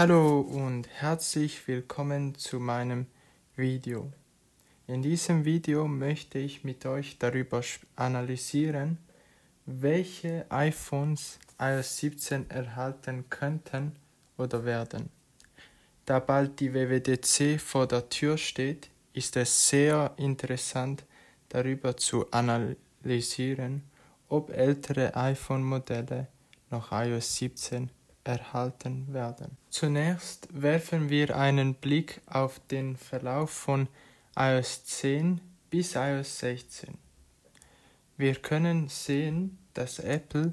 Hallo und herzlich willkommen zu meinem Video. In diesem Video möchte ich mit euch darüber analysieren, welche iPhones iOS 17 erhalten könnten oder werden. Da bald die WWDC vor der Tür steht, ist es sehr interessant darüber zu analysieren, ob ältere iPhone-Modelle noch iOS 17 erhalten werden. Zunächst werfen wir einen Blick auf den Verlauf von iOS 10 bis iOS 16. Wir können sehen, dass Apple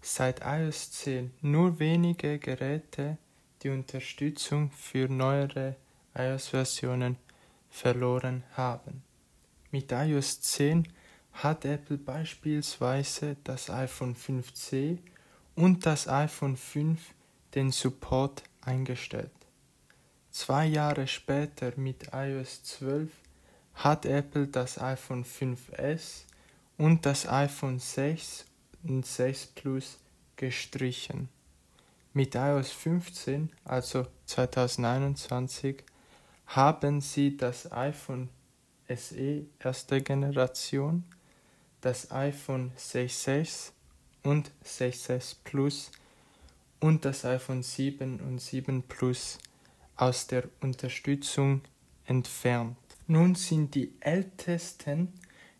seit iOS 10 nur wenige Geräte die Unterstützung für neuere iOS-Versionen verloren haben. Mit iOS 10 hat Apple beispielsweise das iPhone 5C und das iPhone 5 den Support eingestellt. Zwei Jahre später mit iOS 12 hat Apple das iPhone 5S und das iPhone 6 und 6 Plus gestrichen. Mit iOS 15, also 2021, haben sie das iPhone SE erste Generation, das iPhone 6S und 6S Plus und das iPhone 7 und 7 Plus aus der Unterstützung entfernt. Nun sind die ältesten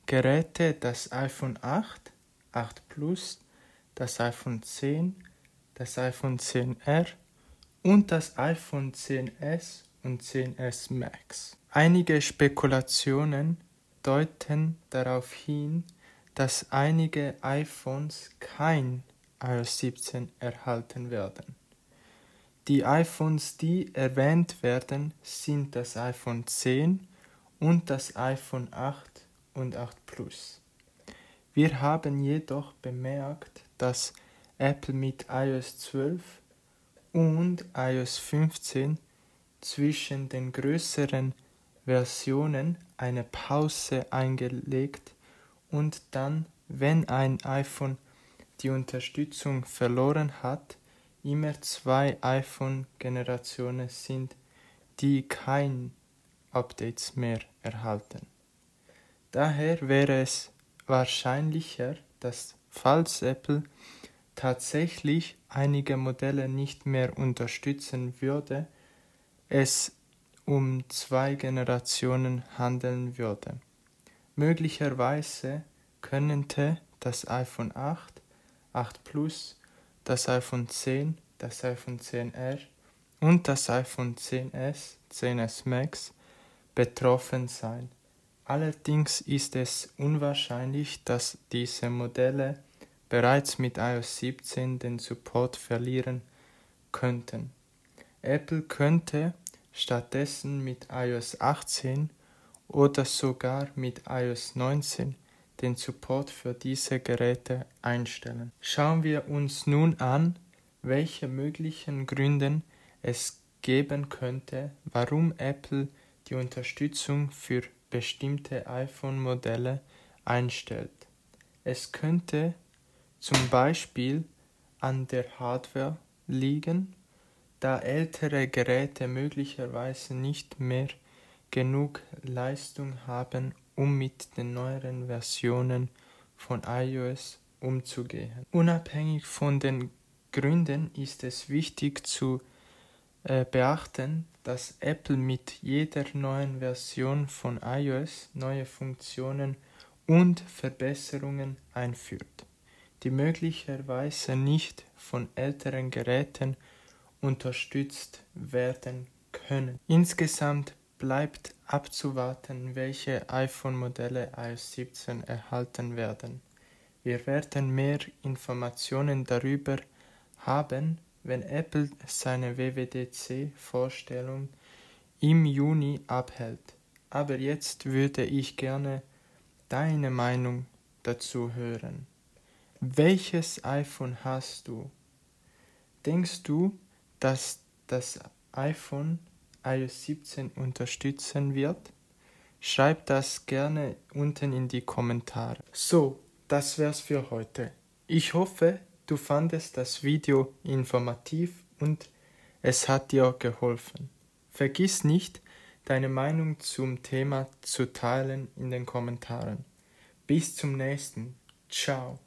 Geräte das iPhone 8, 8 Plus, das iPhone 10, das iPhone 10R und das iPhone 10s und 10s Max. Einige Spekulationen deuten darauf hin, dass einige iPhones kein iOS 17 erhalten werden. Die iPhones, die erwähnt werden, sind das iPhone 10 und das iPhone 8 und 8 Plus. Wir haben jedoch bemerkt, dass Apple mit iOS 12 und iOS 15 zwischen den größeren Versionen eine Pause eingelegt und dann, wenn ein iPhone die Unterstützung verloren hat, immer zwei iPhone-Generationen sind, die kein Updates mehr erhalten. Daher wäre es wahrscheinlicher, dass falls Apple tatsächlich einige Modelle nicht mehr unterstützen würde, es um zwei Generationen handeln würde. Möglicherweise könnte das iPhone 8 8 Plus, das iPhone 10, das iPhone 10R und das iPhone 10s, 10s Max betroffen sein. Allerdings ist es unwahrscheinlich, dass diese Modelle bereits mit iOS 17 den Support verlieren könnten. Apple könnte stattdessen mit iOS 18 oder sogar mit iOS 19 den Support für diese Geräte einstellen. Schauen wir uns nun an, welche möglichen Gründe es geben könnte, warum Apple die Unterstützung für bestimmte iPhone-Modelle einstellt. Es könnte zum Beispiel an der Hardware liegen, da ältere Geräte möglicherweise nicht mehr genug Leistung haben, um mit den neueren Versionen von iOS umzugehen. Unabhängig von den Gründen ist es wichtig zu äh, beachten, dass Apple mit jeder neuen Version von iOS neue Funktionen und Verbesserungen einführt, die möglicherweise nicht von älteren Geräten unterstützt werden können. Insgesamt bleibt abzuwarten, welche iPhone-Modelle iOS 17 erhalten werden. Wir werden mehr Informationen darüber haben, wenn Apple seine WWDC-Vorstellung im Juni abhält. Aber jetzt würde ich gerne deine Meinung dazu hören. Welches iPhone hast du? Denkst du, dass das iPhone iOS 17 unterstützen wird? Schreib das gerne unten in die Kommentare. So, das wär's für heute. Ich hoffe, du fandest das Video informativ und es hat dir geholfen. Vergiss nicht, deine Meinung zum Thema zu teilen in den Kommentaren. Bis zum nächsten. Ciao.